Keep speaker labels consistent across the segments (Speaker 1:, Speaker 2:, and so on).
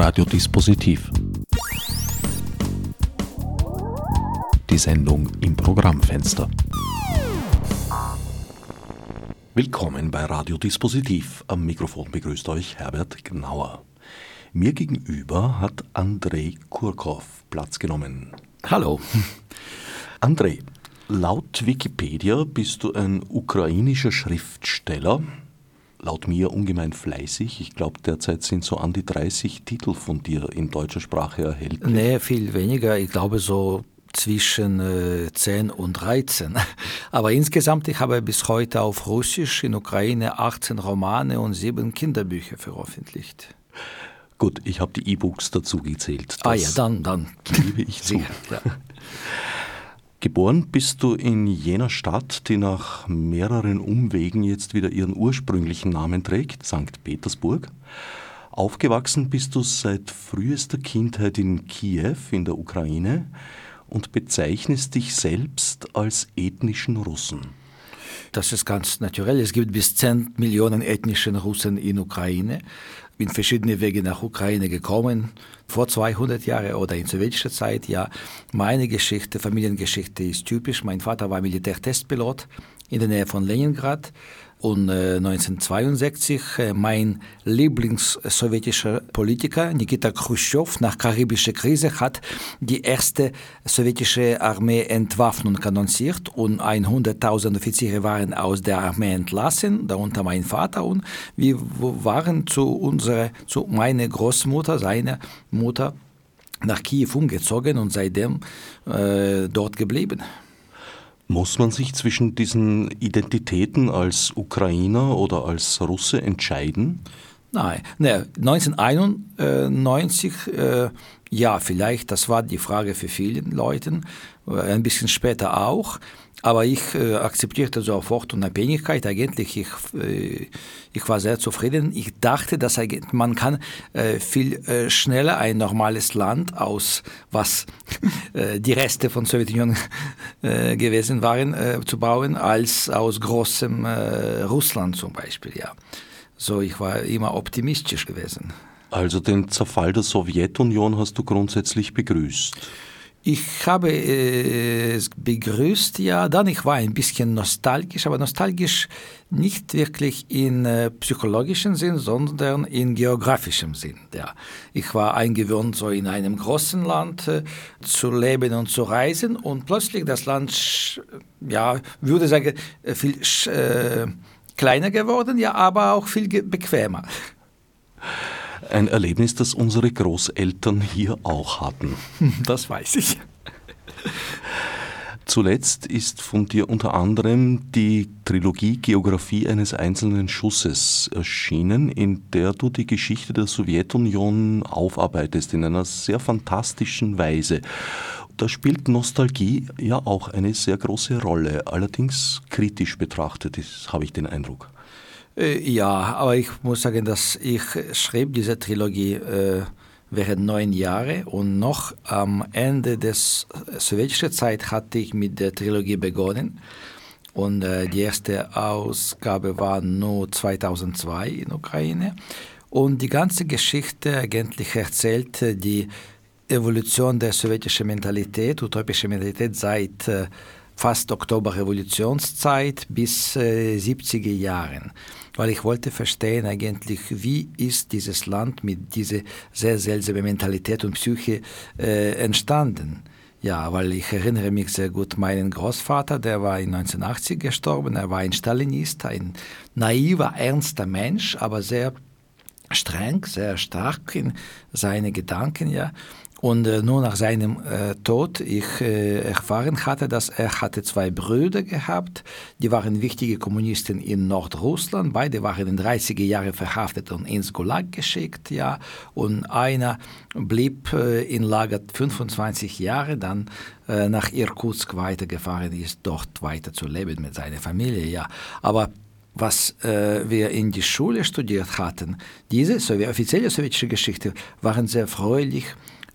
Speaker 1: Radiodispositiv. Die Sendung im Programmfenster. Willkommen bei Radiodispositiv. Am Mikrofon begrüßt euch Herbert Gnauer. Mir gegenüber hat Andrei Kurkov Platz genommen.
Speaker 2: Hallo.
Speaker 1: Andrei, laut Wikipedia bist du ein ukrainischer Schriftsteller, laut mir ungemein fleißig. Ich glaube, derzeit sind so an die 30 Titel von dir in deutscher Sprache erhältlich.
Speaker 2: Nee, viel weniger. Ich glaube so zwischen äh, 10 und 13. Aber insgesamt, ich habe bis heute auf Russisch in Ukraine 18 Romane und 7 Kinderbücher veröffentlicht.
Speaker 1: Gut, ich habe die E-Books dazu gezählt.
Speaker 2: ah ja, dann, dann.
Speaker 1: Gebe ich zu.
Speaker 2: Ja.
Speaker 1: Geboren bist du in jener Stadt, die nach mehreren Umwegen jetzt wieder ihren ursprünglichen Namen trägt, St. Petersburg. Aufgewachsen bist du seit frühester Kindheit in Kiew in der Ukraine und bezeichnest dich selbst als ethnischen Russen.
Speaker 2: Das ist ganz natürlich. Es gibt bis 10 Millionen ethnischen Russen in Ukraine. Bin verschiedene Wege nach Ukraine gekommen, vor 200 Jahren oder in sowjetischer Zeit. Ja, meine Geschichte, Familiengeschichte ist typisch. Mein Vater war Militärtestpilot in der Nähe von Leningrad und äh, 1962 äh, mein Lieblingssowjetischer Politiker Nikita Khrushchev nach karibischer Krise hat die erste sowjetische Armee Entwaffnung annonciert und 100.000 Offiziere waren aus der Armee entlassen, darunter mein Vater und wir waren zu unserer, zu meiner Großmutter, seiner Mutter nach Kiew umgezogen und seitdem äh, dort geblieben.
Speaker 1: Muss man sich zwischen diesen Identitäten als Ukrainer oder als Russe entscheiden?
Speaker 2: Nein, ne, 1991, äh, ja, vielleicht, das war die Frage für viele Leute, ein bisschen später auch. Aber ich äh, akzeptierte sofort Unabhängigkeit. Eigentlich, ich, äh, ich war sehr zufrieden. Ich dachte, dass man kann äh, viel äh, schneller ein normales Land aus, was äh, die Reste von Sowjetunion äh, gewesen waren, zu bauen, als aus großem Russland zum Beispiel. Ja. So, ich war immer optimistisch gewesen.
Speaker 1: Also den Zerfall der Sowjetunion hast du grundsätzlich begrüßt?
Speaker 2: Ich habe es begrüßt, ja, dann ich war ein bisschen nostalgisch, aber nostalgisch nicht wirklich in äh, psychologischem Sinn, sondern in geografischem Sinn. Ja. Ich war eingewöhnt, so in einem großen Land äh, zu leben und zu reisen und plötzlich das Land, ja, würde sagen, äh, viel äh, kleiner geworden, ja, aber auch viel bequemer.
Speaker 1: Ein Erlebnis, das unsere Großeltern hier auch hatten.
Speaker 2: Das weiß ich.
Speaker 1: Zuletzt ist von dir unter anderem die Trilogie Geographie eines einzelnen Schusses erschienen, in der du die Geschichte der Sowjetunion aufarbeitest in einer sehr fantastischen Weise. Da spielt Nostalgie ja auch eine sehr große Rolle, allerdings kritisch betrachtet, habe ich den Eindruck.
Speaker 2: Äh, ja, aber ich muss sagen, dass ich schrieb diese Trilogie äh, während neun Jahre und noch am Ende der sowjetischen Zeit hatte ich mit der Trilogie begonnen. Und äh, die erste Ausgabe war nur 2002 in Ukraine. Und die ganze Geschichte eigentlich erzählte die Evolution der sowjetischen Mentalität, utopische Mentalität seit äh, fast Oktoberrevolutionszeit bis äh, 70er Jahren weil ich wollte verstehen eigentlich, wie ist dieses Land mit dieser sehr seltsamen Mentalität und Psyche äh, entstanden. Ja, weil ich erinnere mich sehr gut, meinen Großvater, der war in 1980 gestorben, er war ein Stalinist, ein naiver, ernster Mensch, aber sehr streng, sehr stark in seine Gedanken, ja. Und äh, nur nach seinem äh, Tod ich äh, erfahren hatte, dass er hatte zwei Brüder gehabt, die waren wichtige Kommunisten in Nordrussland. Beide waren in 30er Jahren verhaftet und ins Gulag geschickt, ja. Und einer blieb äh, in Lager 25 Jahre, dann äh, nach Irkutsk weitergefahren ist, dort weiter zu leben mit seiner Familie, ja. Aber was äh, wir in die Schule studiert hatten, diese offizielle sowjetische Geschichte waren sehr fröhlich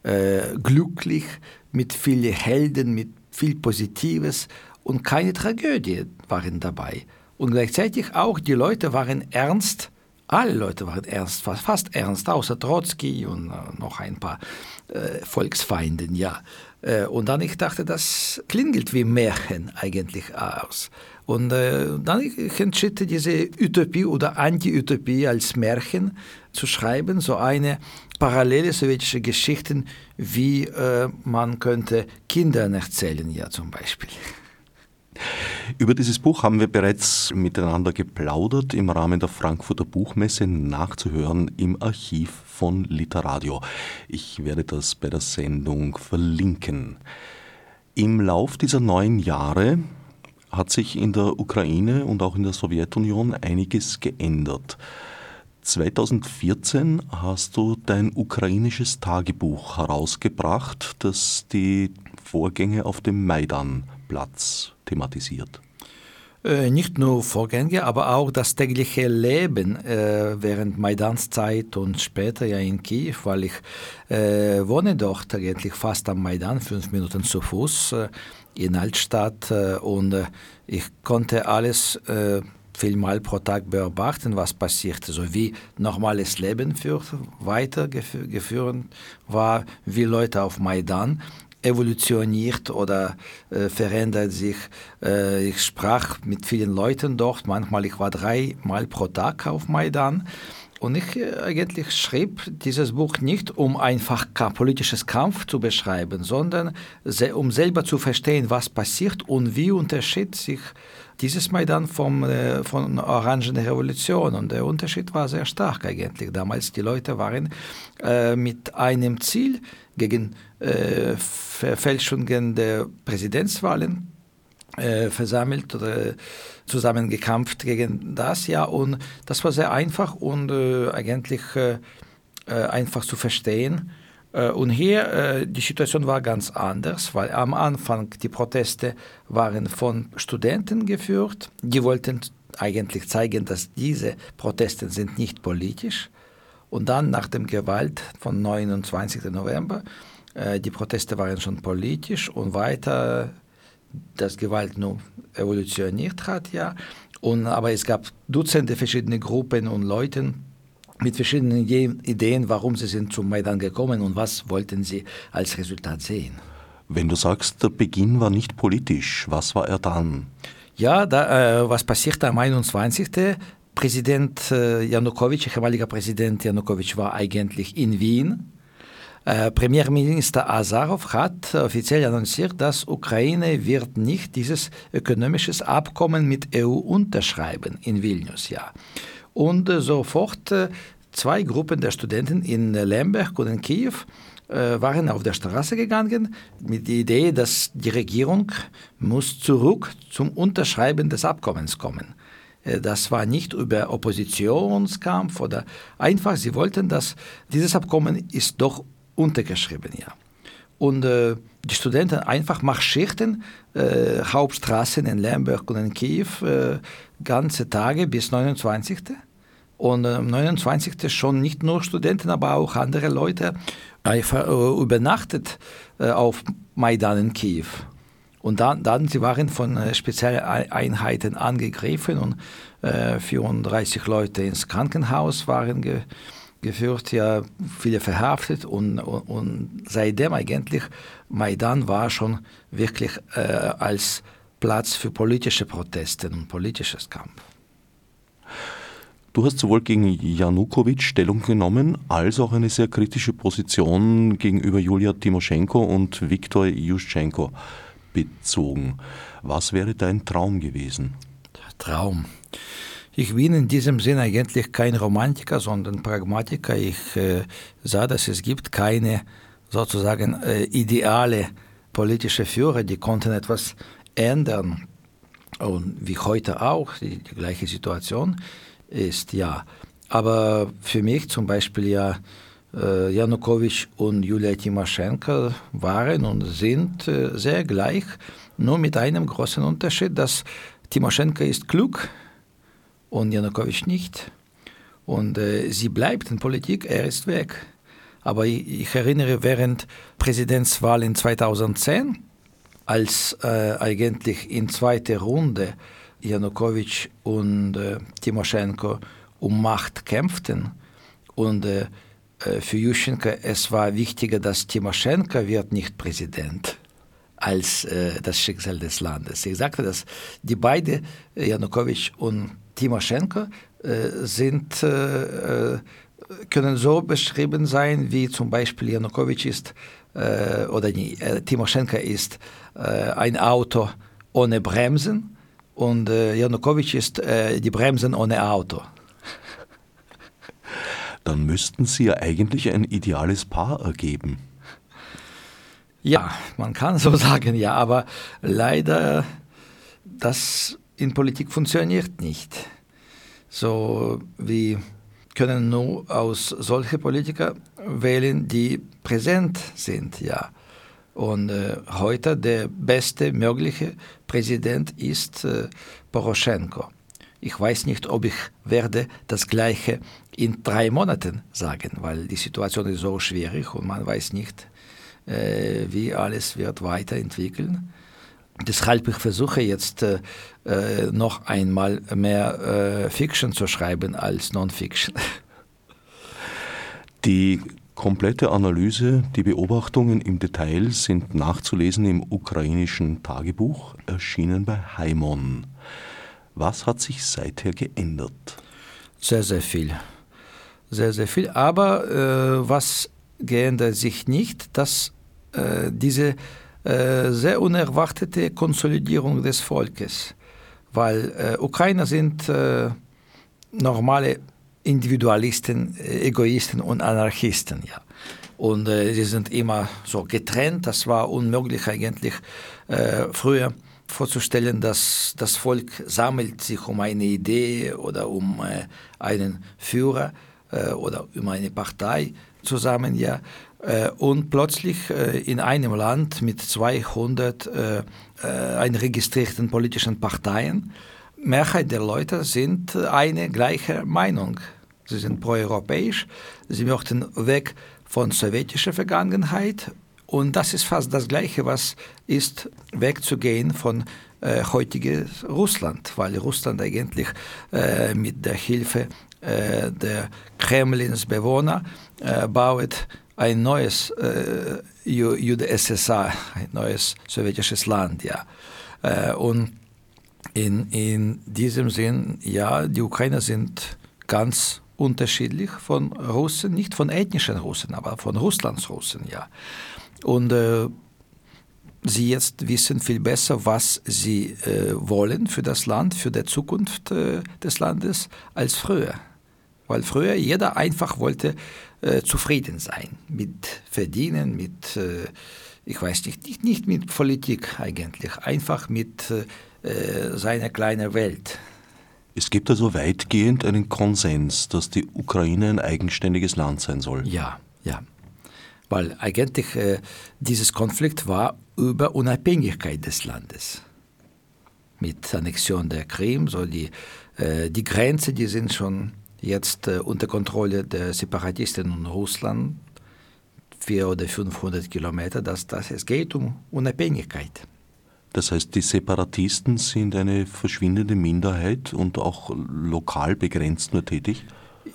Speaker 2: äh, glücklich, mit vielen Helden, mit viel Positives und keine Tragödie waren dabei. Und gleichzeitig auch die Leute waren ernst, alle Leute waren ernst, fast ernst, außer Trotzki und äh, noch ein paar äh, Volksfeinden, ja. Äh, und dann ich dachte, das klingelt wie Märchen eigentlich aus. Und äh, dann ich entschied diese Utopie oder Anti-Utopie als Märchen zu schreiben, so eine parallele sowjetische Geschichte, wie äh, man könnte Kindern erzählen, ja zum Beispiel.
Speaker 1: Über dieses Buch haben wir bereits miteinander geplaudert im Rahmen der Frankfurter Buchmesse nachzuhören im Archiv von Literadio. Ich werde das bei der Sendung verlinken. Im Lauf dieser neun Jahre hat sich in der Ukraine und auch in der Sowjetunion einiges geändert. 2014 hast du dein ukrainisches Tagebuch herausgebracht, das die Vorgänge auf dem Maidanplatz thematisiert.
Speaker 2: Äh, nicht nur Vorgänge, aber auch das tägliche Leben äh, während Maidans Zeit und später ja in Kiew, weil ich äh, wohne dort eigentlich fast am Maidan, fünf Minuten zu Fuß in Altstadt und ich konnte alles vielmal pro Tag beobachten, was passierte, so wie normales Leben führt, weitergeführt war, wie Leute auf Maidan evolutioniert oder äh, verändert sich. Äh, ich sprach mit vielen Leuten dort, manchmal ich war dreimal pro Tag auf Maidan. Und ich äh, eigentlich schrieb dieses Buch nicht, um einfach politisches Kampf zu beschreiben, sondern um selber zu verstehen, was passiert und wie unterschied sich dieses Maidan vom, äh, von Orangen Revolution. Und der Unterschied war sehr stark eigentlich. Damals die Leute waren äh, mit einem Ziel gegen äh, Verfälschungen der Präsidentswahlen äh, versammelt oder zusammengekämpft gegen das, ja, und das war sehr einfach und äh, eigentlich äh, einfach zu verstehen. Äh, und hier, äh, die Situation war ganz anders, weil am Anfang die Proteste waren von Studenten geführt. Die wollten eigentlich zeigen, dass diese Proteste sind nicht politisch. Und dann nach dem Gewalt vom 29. November, die Proteste waren schon politisch und weiter das Gewalt nur evolutioniert hat, ja. Und, aber es gab Dutzende verschiedene Gruppen und Leute mit verschiedenen Ideen, warum sie sind zum Maidan gekommen und was wollten sie als Resultat sehen.
Speaker 1: Wenn du sagst, der Beginn war nicht politisch, was war er dann?
Speaker 2: Ja, da, äh, was passierte am 21. Präsident äh, Janukowitsch, ehemaliger Präsident Janukowitsch war eigentlich in Wien äh, Premierminister Azarov hat offiziell annonciert, dass Ukraine wird nicht dieses ökonomisches Abkommen mit EU unterschreiben in Vilnius, ja. Und äh, sofort äh, zwei Gruppen der Studenten in Lemberg und in Kiew waren auf der Straße gegangen mit der Idee, dass die Regierung muss zurück zum Unterschreiben des Abkommens kommen. Das war nicht über Oppositionskampf oder einfach, sie wollten, dass dieses Abkommen ist doch untergeschrieben, ja. Und äh, die Studenten einfach marschierten äh, Hauptstraßen in Lemberg und in Kiew äh, ganze Tage bis 29. Und am 29. schon nicht nur Studenten, aber auch andere Leute einfach äh, übernachtet äh, auf Maidan in Kiew. Und dann, dann sie waren von äh, Spezialeinheiten angegriffen und 34 Leute ins Krankenhaus waren ge geführt, ja viele verhaftet und, und, und seitdem eigentlich Maidan war schon wirklich äh, als Platz für politische Proteste und politisches Kampf.
Speaker 1: Du hast sowohl gegen Janukowitsch Stellung genommen, als auch eine sehr kritische Position gegenüber Julia Timoschenko und Viktor Juschenko bezogen. Was wäre dein Traum gewesen?
Speaker 2: Traum. Ich bin in diesem Sinn eigentlich kein Romantiker, sondern Pragmatiker. Ich äh, sah, dass es gibt keine sozusagen äh, ideale politische Führer, die konnten etwas ändern. Und wie heute auch, die, die gleiche Situation ist, ja. Aber für mich zum Beispiel ja, äh, Janukowitsch und Julia Timoschenko waren und sind äh, sehr gleich, nur mit einem großen Unterschied, dass Timoschenko ist klug, und Janukowitsch nicht. Und äh, sie bleibt in Politik, er ist weg. Aber ich, erinnere während Präsidentswahl in 2010, als äh, eigentlich in zweiter Runde Janukowitsch und äh, Timoschenko um Macht kämpften und äh, äh, für Juschenko es war wichtiger, dass Timoschenko wird nicht Präsident als äh, das Schicksal des Landes. Ich sagte, dass die beiden, Janukowitsch und Timoschenko, äh, sind, äh, äh, können so beschrieben sein, wie zum Beispiel Janukowitsch ist, äh, oder nie, Timoschenko ist ein Auto ohne Bremsen und Janukowitsch ist die Bremsen ohne Auto
Speaker 1: dann müssten Sie ja eigentlich ein ideales Paar ergeben.
Speaker 2: Ja, man kann so sagen, ja, aber leider, das in Politik funktioniert nicht. So wie können nur aus solche Politiker wählen, die präsent sind, ja. Und äh, heute der beste mögliche Präsident ist äh, Poroschenko. Ich weiß nicht, ob ich werde das Gleiche in drei Monaten sagen, weil die Situation ist so schwierig und man weiß nicht, äh, wie alles wird weiterentwickeln. Deshalb ich versuche jetzt äh, äh noch einmal mehr äh, Fiction zu schreiben als Non-Fiction.
Speaker 1: Die komplette Analyse, die Beobachtungen im Detail sind nachzulesen im ukrainischen Tagebuch, erschienen bei Haimon. Was hat sich seither geändert?
Speaker 2: Sehr, sehr viel. Sehr, sehr viel. Aber äh, was geändert sich nicht, dass äh, diese äh, sehr unerwartete Konsolidierung des Volkes, weil äh, Ukrainer sind äh, normale Individualisten, äh, Egoisten und Anarchisten, ja. Und sie sind immer so getrennt. Das war unmöglich eigentlich früher vorzustellen, dass das Volk sammelt sich um eine Idee oder um äh, einen Führer äh, oder um eine Partei zusammen, ja. Äh, und plötzlich äh, in einem Land mit 200 äh, äh, einregistrierten politischen Parteien, Mehrheit der Leute sind eine gleiche Meinung. Sie sind proeuropäisch, sie möchten weg von sowjetischer Vergangenheit und das ist fast das Gleiche, was ist wegzugehen von äh, heutiges Russland, weil Russland eigentlich äh, mit der Hilfe äh, der Kremlins Bewohner äh, baut ein neues äh, UdSSR, ein neues sowjetisches Land, ja. Äh, und in, in diesem Sinn, ja, die Ukrainer sind ganz unterschiedlich von Russen, nicht von ethnischen Russen, aber von Russlands Russen, ja. Und äh, sie jetzt wissen viel besser, was sie äh, wollen für das Land, für die Zukunft äh, des Landes als früher. Weil früher jeder einfach wollte äh, zufrieden sein mit Verdienen, mit, äh, ich weiß nicht, nicht, nicht mit Politik eigentlich, einfach mit äh, seiner kleinen Welt.
Speaker 1: Es gibt also weitgehend einen Konsens, dass die Ukraine ein eigenständiges Land sein soll.
Speaker 2: Ja, ja weil eigentlich äh, dieses Konflikt war über Unabhängigkeit des Landes. Mit Annexion der Krim, so die, äh, die Grenzen, die sind schon jetzt äh, unter Kontrolle der Separatisten in Russland, 400 oder 500 Kilometer, das, das, es geht um Unabhängigkeit.
Speaker 1: Das heißt, die Separatisten sind eine verschwindende Minderheit und auch lokal begrenzt nur tätig?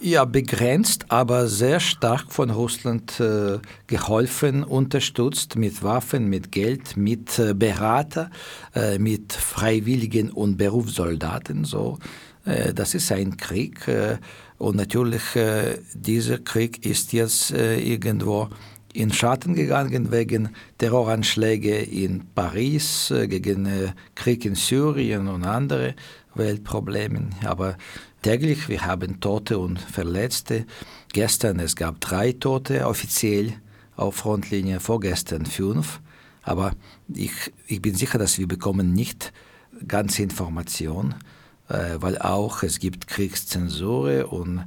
Speaker 2: Ja, begrenzt, aber sehr stark von Russland äh, geholfen, unterstützt mit Waffen, mit Geld, mit äh, Berater, äh, mit Freiwilligen und Berufssoldaten. So, äh, das ist ein Krieg äh, und natürlich äh, dieser Krieg ist jetzt irgendwo in Schatten gegangen wegen Terroranschläge in Paris, gegen Krieg in Syrien und andere Weltprobleme. Aber täglich. Wir haben Tote und Verletzte. Gestern es gab drei Tote offiziell auf Frontlinie, vorgestern fünf. Aber ich, ich bin sicher, dass wir bekommen nicht ganze Informationen, äh, weil auch es gibt Kriegszensur und äh,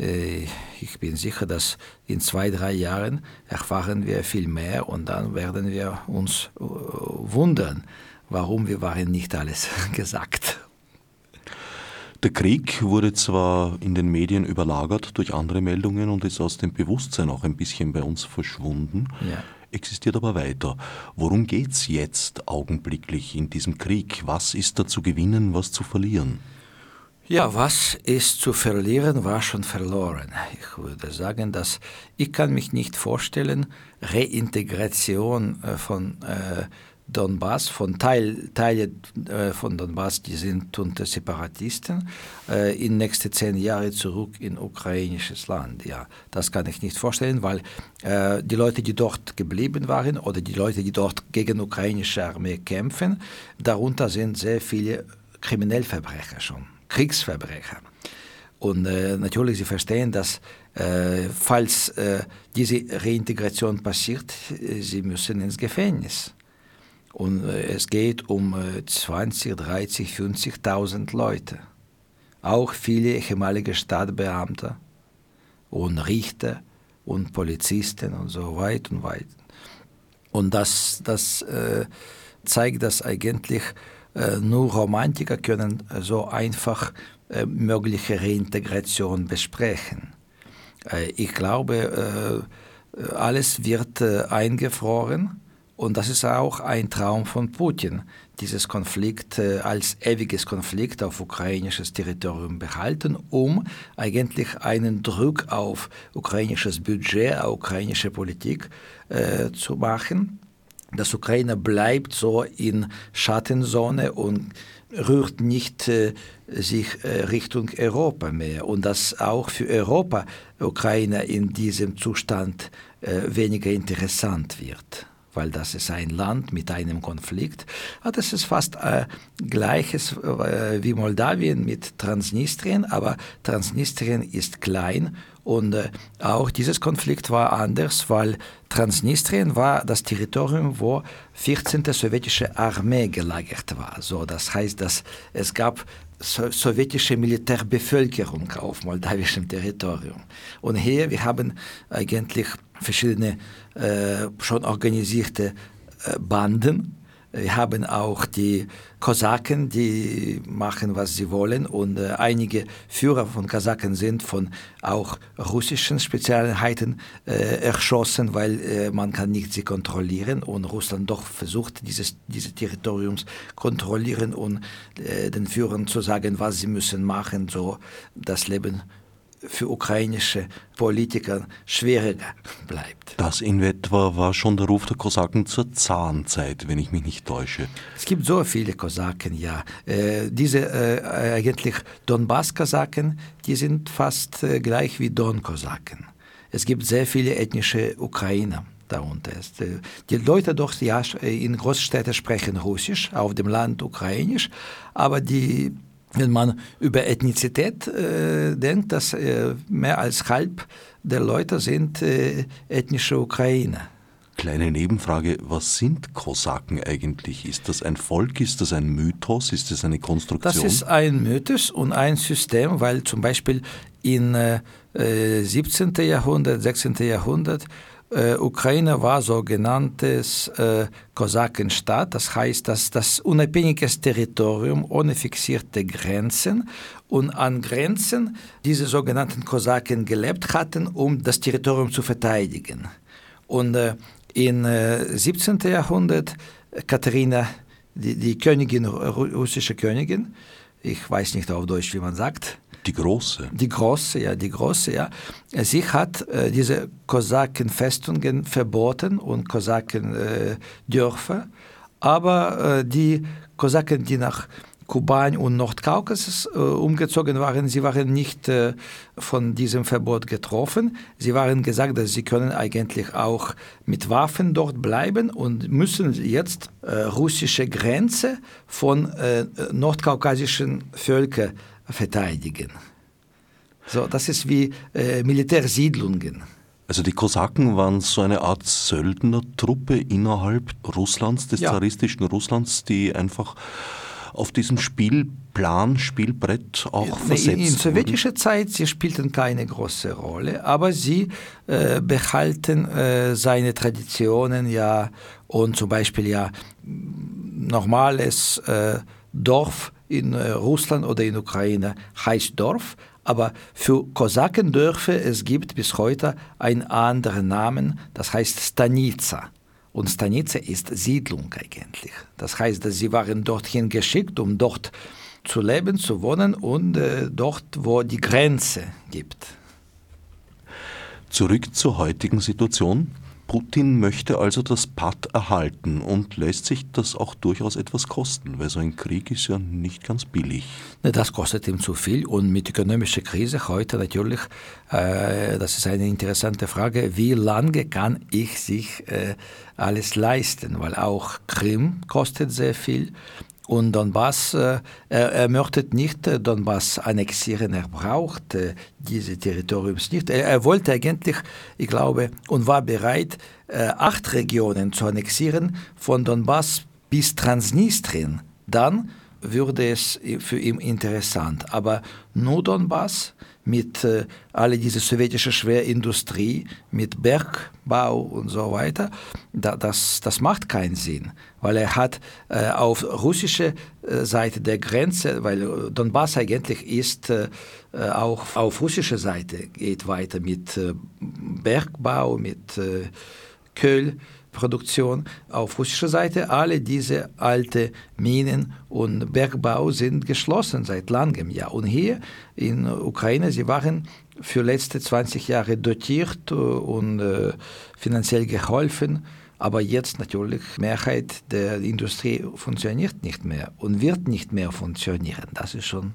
Speaker 2: ich bin sicher, dass in zwei, drei Jahren erfahren wir viel mehr und dann werden wir uns äh, wundern, warum wir waren nicht alles gesagt.
Speaker 1: Der Krieg wurde zwar in den Medien überlagert durch andere Meldungen und ist aus dem Bewusstsein auch ein bisschen bei uns verschwunden, ja. existiert aber weiter. Worum geht es jetzt augenblicklich in diesem Krieg? Was ist da zu gewinnen, was zu verlieren?
Speaker 2: Ja, was ist zu verlieren, war schon verloren. Ich würde sagen, dass ich kann mich nicht vorstellen, Reintegration äh, von äh, Donbass, von Teil, Teile äh, von Donbass, die sind unter Separatisten, in nächste zehn Jahre zurück in ukrainisches Land. Ja, das kann ich nicht vorstellen, weil die Leute, die dort geblieben waren oder die Leute, die dort gegen ukrainische Armee kämpfen, darunter sind sehr viele Kriminellverbrecher schon, Kriegsverbrecher. Und äh, natürlich, Sie verstehen, dass äh, falls äh, diese Reintegration passiert, Sie müssen ins Gefängnis. Und äh, es geht um 20, 30, 50.000 Leute. Auch viele ehemalige Stadtbeamte und Richter und Polizisten und so weit und weit. Und das, das äh, zeigt, dass eigentlich äh, nur Romantiker können so einfach äh, mögliche Reintegration besprechen. Äh, ich glaube, äh, alles wird äh, eingefroren und das ist auch ein Traum von Putin, dieses Konflikt äh, als ewiges Konflikt auf ukrainisches Territorium behalten, um eigentlich einen Druck auf ukrainisches Budget, auf ukrainische Politik äh, zu machen. Das Ukraine bleibt so in Schattenzone und rührt nicht äh, sich äh, Richtung Europa mehr und dass auch für Europa Ukraine in diesem Zustand äh, weniger interessant wird weil das ist ein Land mit einem Konflikt. Ah, das ist fast äh, gleiches äh, wie Moldawien mit Transnistrien, aber Transnistrien ist klein und äh, auch dieses Konflikt war anders, weil Transnistrien war das Territorium, wo 14. sowjetische Armee gelagert war. So, das heißt, dass es gab so, sowjetische Militärbevölkerung auf moldawischem Territorium. Und hier, wir haben eigentlich verschiedene äh, schon organisierte äh, Banden. Wir haben auch die Kosaken, die machen, was sie wollen. Und äh, einige Führer von Kosaken sind von auch russischen Spezialeinheiten äh, erschossen, weil äh, man kann nicht sie kontrollieren. Und Russland doch versucht, dieses, diese Territoriums kontrollieren und äh, den Führern zu sagen, was sie müssen machen, so das Leben für ukrainische Politiker schwieriger bleibt.
Speaker 1: Das in etwa war schon der Ruf der Kosaken zur Zahnzeit, wenn ich mich nicht täusche.
Speaker 2: Es gibt so viele Kosaken, ja. Äh, diese äh, eigentlich Donbass-Kosaken, die sind fast äh, gleich wie Don-Kosaken. Es gibt sehr viele ethnische Ukrainer darunter ist. Äh, die Leute doch ja, in Großstädten sprechen Russisch, auf dem Land Ukrainisch, aber die wenn man über Ethnizität äh, denkt, dass äh, mehr als halb der Leute sind äh, ethnische Ukrainer.
Speaker 1: Kleine Nebenfrage, was sind Kosaken eigentlich? Ist das ein Volk, ist das ein Mythos, ist das eine Konstruktion?
Speaker 2: Das ist ein Mythos und ein System, weil zum Beispiel im 17. Äh, Jahrhundert, 16. Jahrhundert äh, Ukraine war sogenanntes äh, Kosakenstaat, das heißt, dass das unabhängiges Territorium ohne fixierte Grenzen und an Grenzen diese sogenannten Kosaken gelebt hatten, um das Territorium zu verteidigen. Und äh, im äh, 17. Jahrhundert Katharina, die, die Königin, russische Königin, ich weiß nicht auf Deutsch, wie man sagt,
Speaker 1: die große.
Speaker 2: Die große, ja, die große, ja. Sie hat äh, diese Kosakenfestungen verboten und Kosakendörfer, äh, aber äh, die Kosaken, die nach Kuban und Nordkaukasus äh, umgezogen waren, sie waren nicht äh, von diesem Verbot getroffen. Sie waren gesagt, dass sie können eigentlich auch mit Waffen dort bleiben und müssen jetzt äh, russische Grenze von äh, nordkaukasischen Völkern verteidigen. So, das ist wie äh, Militärsiedlungen.
Speaker 1: Also die Kosaken waren so eine Art Söldnertruppe innerhalb Russlands, des ja. zaristischen Russlands, die einfach auf diesem Spielplan, Spielbrett auch ja, versetzt In,
Speaker 2: in sowjetischer Zeit, sie spielten keine große Rolle, aber sie äh, behalten äh, seine Traditionen ja und zum Beispiel ja normales äh, Dorf in äh, Russland oder in Ukraine heißt Dorf, aber für Kosakendörfer es gibt bis heute einen anderen Namen, das heißt Stanica. Und Stanica ist Siedlung eigentlich. Das heißt, dass sie waren dorthin geschickt, um dort zu leben, zu wohnen und äh, dort, wo die Grenze gibt.
Speaker 1: Zurück zur heutigen Situation. Putin möchte also das Pad erhalten und lässt sich das auch durchaus etwas kosten, weil so ein Krieg ist ja nicht ganz billig.
Speaker 2: Das kostet ihm zu viel und mit ökonomischer Krise heute natürlich, äh, das ist eine interessante Frage, wie lange kann ich sich äh, alles leisten, weil auch Krim kostet sehr viel, und Donbass, äh, er, möchte nicht äh, Donbass annexieren, er braucht äh, diese Territoriums nicht. Er, er, wollte eigentlich, ich glaube, und war bereit, äh, acht Regionen zu annexieren, von Donbass bis Transnistrien. Dann würde es für ihn interessant. Aber nur Donbass mit äh, all diese sowjetische Schwerindustrie, mit Bergbau und so weiter, da, das, das macht keinen Sinn, weil er hat äh, auf russischer äh, Seite der Grenze, weil Donbass eigentlich ist äh, auch auf russischer Seite, geht weiter mit äh, Bergbau, mit äh, Köhl, Produktion auf russischer Seite. Alle diese alten Minen und Bergbau sind geschlossen seit langem. Ja. Und hier in Ukraine, sie waren für letzte 20 Jahre dotiert und äh, finanziell geholfen. Aber jetzt natürlich, Mehrheit der Industrie funktioniert nicht mehr und wird nicht mehr funktionieren. Das ist schon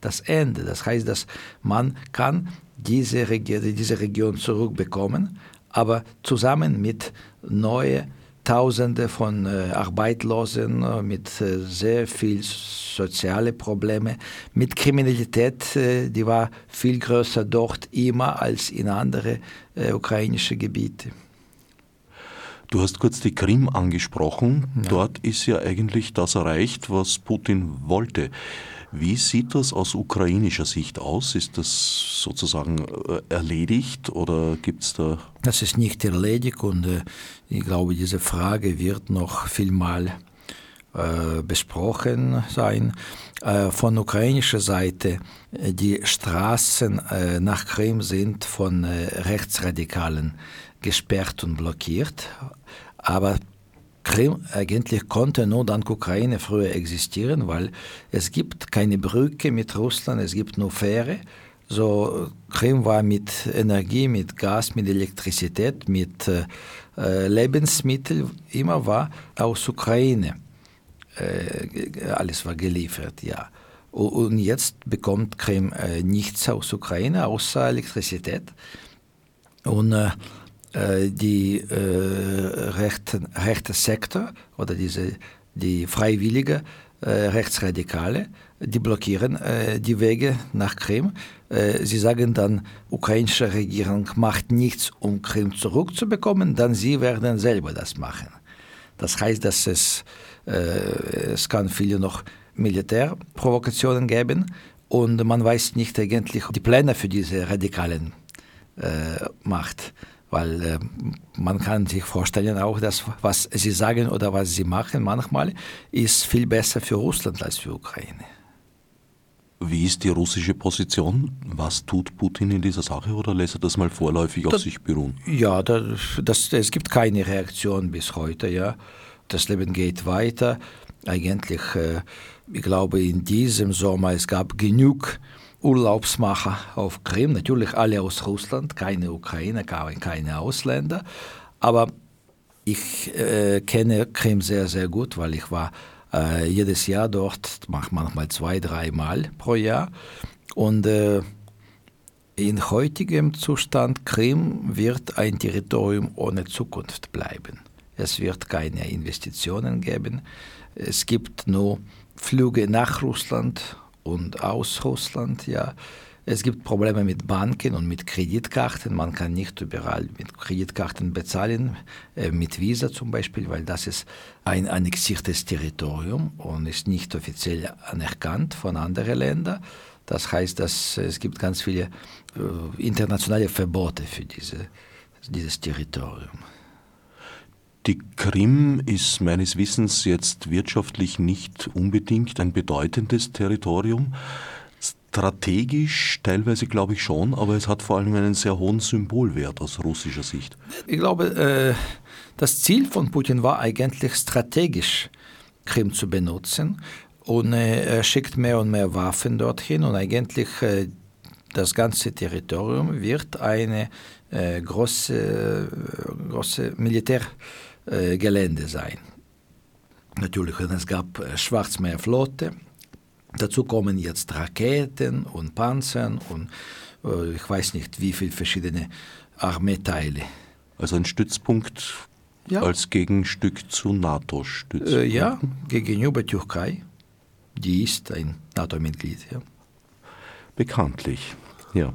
Speaker 2: das Ende. Das heißt, dass man kann diese, Regi diese Region zurückbekommen, aber zusammen mit neuen Tausende von äh, Arbeitslosen äh, mit äh, sehr viel soziale Probleme, mit Kriminalität, äh, die war viel größer dort immer als in andere äh, ukrainische Gebiete.
Speaker 1: Du hast kurz die Krim angesprochen. Ja. Dort ist ja eigentlich das erreicht, was Putin wollte. Wie sieht das aus ukrainischer Sicht aus? Ist das sozusagen äh, erledigt oder gibt es da.
Speaker 2: Das ist nicht erledigt und äh, ich glaube, diese Frage wird noch vielmal äh, besprochen sein. Von ukrainischer Seite, die Straßen nach Krim sind von Rechtsradikalen gesperrt und blockiert. Aber Krim eigentlich konnte nur dank Ukraine früher existieren, weil es gibt keine Brücke mit Russland, es gibt nur Fähre. So Krim war mit Energie, mit Gas, mit Elektrizität, mit äh, Lebensmitteln immer war aus Ukraine. Äh, alles war geliefert, ja. Und jetzt bekommt Krim äh, nichts aus Ukraine außer Elektrizität. Und äh, äh, die äh, rechten, rechte Sektor oder diese, die freiwillige äh, Rechtsradikale, die blockieren äh, die Wege nach Krim. Äh, sie sagen dann, ukrainische Regierung macht nichts, um Krim zurückzubekommen, dann sie werden selber das machen. Das heißt, dass es, äh, es kann viele noch Militärprovokationen geben und man weiß nicht eigentlich die Pläne für diese radikalen Macht weil äh, man kann sich vorstellen auch, dass was sie sagen oder was sie machen manchmal ist viel besser für Russland als für Ukraine.
Speaker 1: Wie ist die russische Position? Was tut Putin in dieser Sache oder lässt er das mal vorläufig auf das, sich beruhen?
Speaker 2: Ja, das, das, es gibt keine Reaktion bis heute. Ja. Das Leben geht weiter. Eigentlich, äh, ich glaube, in diesem Sommer es gab genug Urlaubsmacher auf Krim, natürlich alle aus Russland, keine Ukrainer, keine Ausländer, aber ich äh, kenne Krim sehr, sehr gut, weil ich war äh, jedes Jahr dort, manchmal zwei, dreimal pro Jahr und äh, in heutigem Zustand Krim wird ein Territorium ohne Zukunft bleiben. Es wird keine Investitionen geben. Es gibt nur Flüge nach Russland und aus Russland. Ja. Es gibt Probleme mit Banken und mit Kreditkarten. Man kann nicht überall mit Kreditkarten bezahlen, äh, mit Visa zum Beispiel, weil das ist ein annexiertes Territorium und ist nicht offiziell anerkannt von anderen Ländern. Das heißt, dass es gibt ganz viele äh, internationale Verbote für diese, dieses Territorium.
Speaker 1: Die Krim ist meines Wissens jetzt wirtschaftlich nicht unbedingt ein bedeutendes Territorium. Strategisch teilweise glaube ich schon, aber es hat vor allem einen sehr hohen Symbolwert aus russischer Sicht.
Speaker 2: Ich glaube, äh, das Ziel von Putin war eigentlich strategisch Krim zu benutzen und er schickt mehr und mehr Waffen dorthin und eigentlich das ganze Territorium wird eine große, große Militärgelände sein. Natürlich, es gab Schwarzmeerflotte, dazu kommen jetzt Raketen und Panzer und ich weiß nicht wie viele verschiedene Armeeteile.
Speaker 1: Also ein Stützpunkt ja. als Gegenstück zu NATO-Stützpunkten?
Speaker 2: Äh, ja, gegenüber Türkei. Die ist ein NATO-Mitglied. Ja.
Speaker 1: Bekanntlich, ja.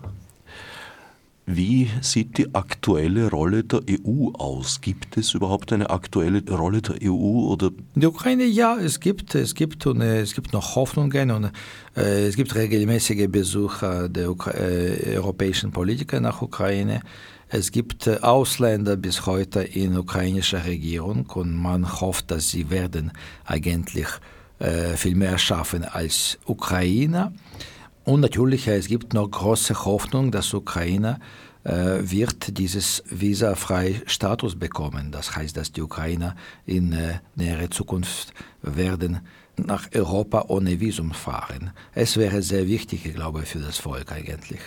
Speaker 1: Wie sieht die aktuelle Rolle der EU aus? Gibt es überhaupt eine aktuelle Rolle der EU oder?
Speaker 2: Die Ukraine, ja, es gibt, es gibt und äh, es gibt noch Hoffnungen und äh, es gibt regelmäßige Besuche der Ukra äh, europäischen Politiker nach Ukraine. Es gibt äh, Ausländer bis heute in ukrainischer Regierung und man hofft, dass sie werden eigentlich äh, viel mehr schaffen als Ukrainer. Und natürlich, es gibt noch große Hoffnung, dass Ukraine äh, wird dieses visafrei Status bekommen. Das heißt, dass die Ukrainer in äh, näherer Zukunft werden nach Europa ohne Visum fahren. Es wäre sehr wichtig, ich glaube, für das Volk eigentlich.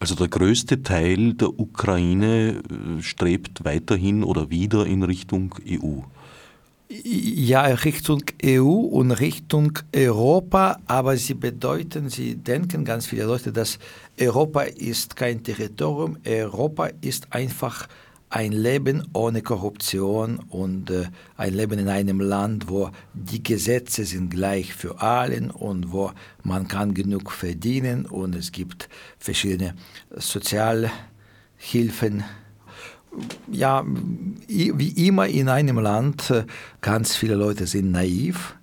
Speaker 1: Also der größte Teil der Ukraine äh, strebt weiterhin oder wieder in Richtung EU.
Speaker 2: Ja, Richtung EU und Richtung Europa, aber sie bedeuten, sie denken ganz viele Leute, dass Europa ist kein Territorium, Europa ist einfach ein Leben ohne Korruption und äh, ein Leben in einem Land, wo die Gesetze sind gleich für allen und wo man kann genug verdienen und es gibt verschiedene Sozialhilfen ja, wie immer in einem Land, äh, ganz viele Leute sind naiv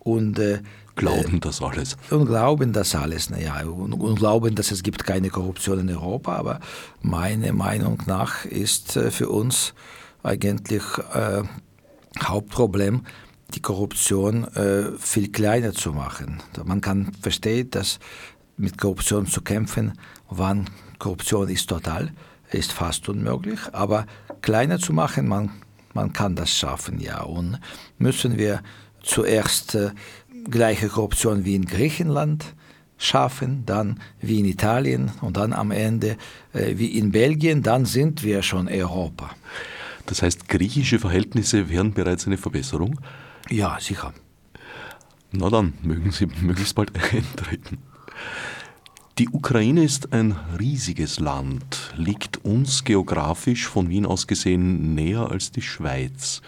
Speaker 2: und
Speaker 1: äh, glauben das alles.
Speaker 2: Und glauben das alles, naja, und, und, glauben, dass es gibt keine Korruption in Europa, aber meine Meinung nach ist äh, für uns eigentlich äh, Hauptproblem, die Korruption äh, viel kleiner zu machen. Man kann verstehen, dass mit Korruption zu kämpfen, wann Korruption ist total, ist fast unmöglich, aber kleiner zu machen, man, man kann das schaffen, ja. Und müssen wir zuerst äh, gleiche Korruption wie in Griechenland schaffen, dann wie in Italien und dann am Ende äh, wie in Belgien, dann sind wir schon Europa.
Speaker 1: Das heißt, griechische Verhältnisse wären bereits eine Verbesserung?
Speaker 2: Ja, sicher.
Speaker 1: Na dann, mögen Sie möglichst bald eintreten. Die Ukraine ist ein riesiges Land, liegt uns geografisch von Wien aus gesehen näher als die Schweiz.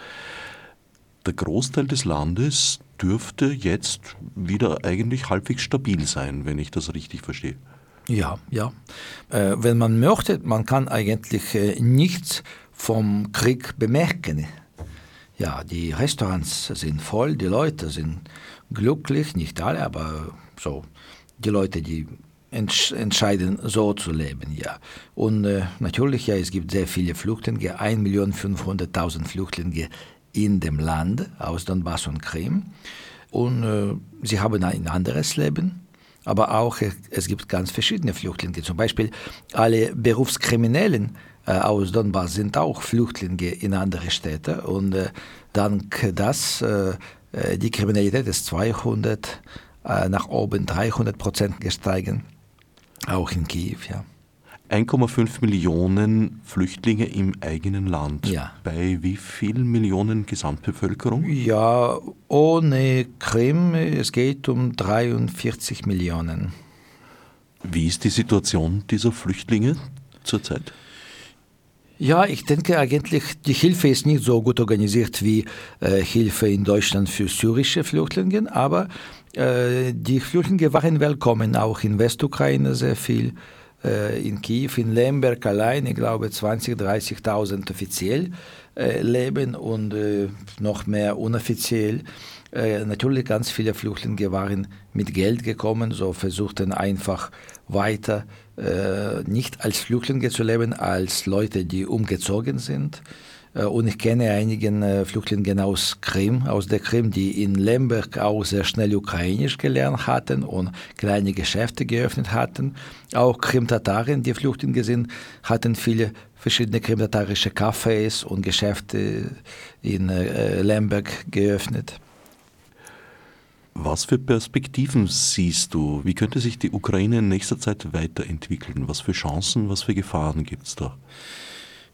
Speaker 1: Der Großteil des Landes dürfte jetzt wieder eigentlich halbwegs stabil sein, wenn ich das richtig verstehe.
Speaker 2: Ja, ja. Äh, wenn man möchte, man kann eigentlich äh, nichts vom Krieg bemerken. Ja, die Restaurants sind voll, die Leute sind glücklich, nicht alle, aber so. Die Leute, die entsch entscheiden, so zu leben, ja. Und äh, natürlich, ja, es gibt sehr viele Flüchtlinge, 1.500.000 Flüchtlinge in dem Land aus Donbass und Krim. Und äh, sie haben ein anderes Leben, aber auch äh, es gibt ganz verschiedene Flüchtlinge. Zum Beispiel alle Berufskriminellen äh, aus Donbass sind auch Flüchtlinge in andere Städte. Und äh, dank das, die Kriminalität ist 200 nach oben 300 Prozent gestiegen. Auch in Kiew, ja.
Speaker 1: 1,5 Millionen Flüchtlinge im eigenen Land.
Speaker 2: Ja.
Speaker 1: Bei wie vielen Millionen Gesamtbevölkerung?
Speaker 2: Ja, ohne Krim, es geht um 43 Millionen.
Speaker 1: Wie ist die Situation dieser Flüchtlinge zurzeit?
Speaker 2: Ja, ich denke eigentlich, die Hilfe ist nicht so gut organisiert wie äh, Hilfe in Deutschland für syrische Flüchtlinge, aber die Flüchtlinge waren willkommen, auch in Westukraine sehr viel, äh, in Kiew, in Lemberg allein, ich glaube 20.000, 30.000 offiziell äh, leben und noch mehr unoffiziell. Natürlich ganz viele Flüchtlinge waren mit Geld gekommen, so versuchten einfach weiter nicht als Flüchtlinge zu leben, als Leute, die umgezogen sind. Äh, und ich kenne einige äh, Flüchtlinge aus Krim, aus der Krim, die in Lemberg auch sehr schnell Ukrainisch gelernt hatten und kleine Geschäfte geöffnet hatten. Auch Krim-Tataren, die Flüchtlinge sind, hatten viele verschiedene krim-tatarische Cafés und Geschäfte in äh, Lemberg geöffnet.
Speaker 1: Was für Perspektiven siehst du? Wie könnte sich die Ukraine in nächster Zeit weiterentwickeln? Was für Chancen, was für Gefahren gibt es da?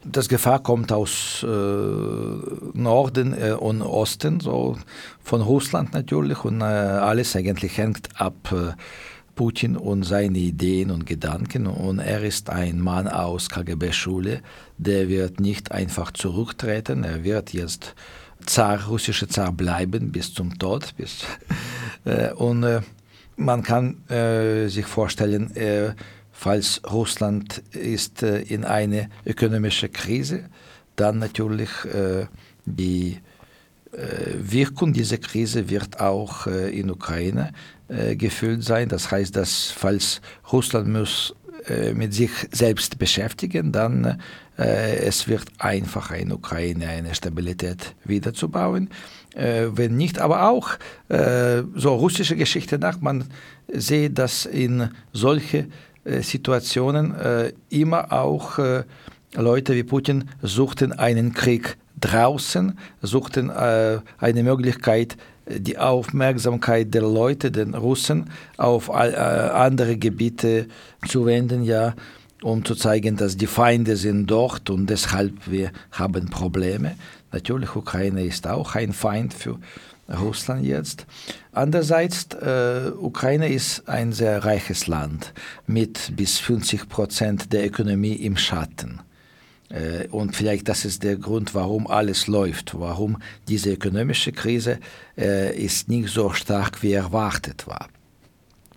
Speaker 2: Das Gefahr kommt aus äh, Norden äh, und Osten, so von Russland natürlich und äh, alles eigentlich hängt ab äh, Putin und seine Ideen und Gedanken und er ist ein Mann aus KGB-Schule, der wird nicht einfach zurücktreten, er wird jetzt Zar, russischer Zar bleiben bis zum Tod. Bis, äh, und äh, man kann sich vorstellen, falls Russland ist äh, in eine ökonomische Krise, dann natürlich äh, die äh, Wirkung dieser Krise wird auch in Ukraine gefühlt sein. Das heißt, dass falls Russland muss mit sich selbst beschäftigen, dann äh, es wird einfacher in Ukraine eine Stabilität wiederzubauen. Äh, wenn nicht, aber auch äh, so russische Geschichte nach, man sieht, dass in solche Situationen äh, immer auch äh, Leute wie Putin suchten einen Krieg draußen, suchten eine Möglichkeit, die Aufmerksamkeit der Leute, den Russen, auf andere Gebiete zu wenden, ja, um zu zeigen, dass die Feinde sind dort und deshalb wir haben Probleme. Natürlich, Ukraine ist auch ein Feind für Russland jetzt. Andererseits, äh, Ukraine ist ein sehr reiches Land mit bis 50 Prozent der Ökonomie im Schatten. Äh, und vielleicht das ist der Grund, warum alles läuft, warum diese ökonomische Krise äh, ist nicht so stark wie erwartet war.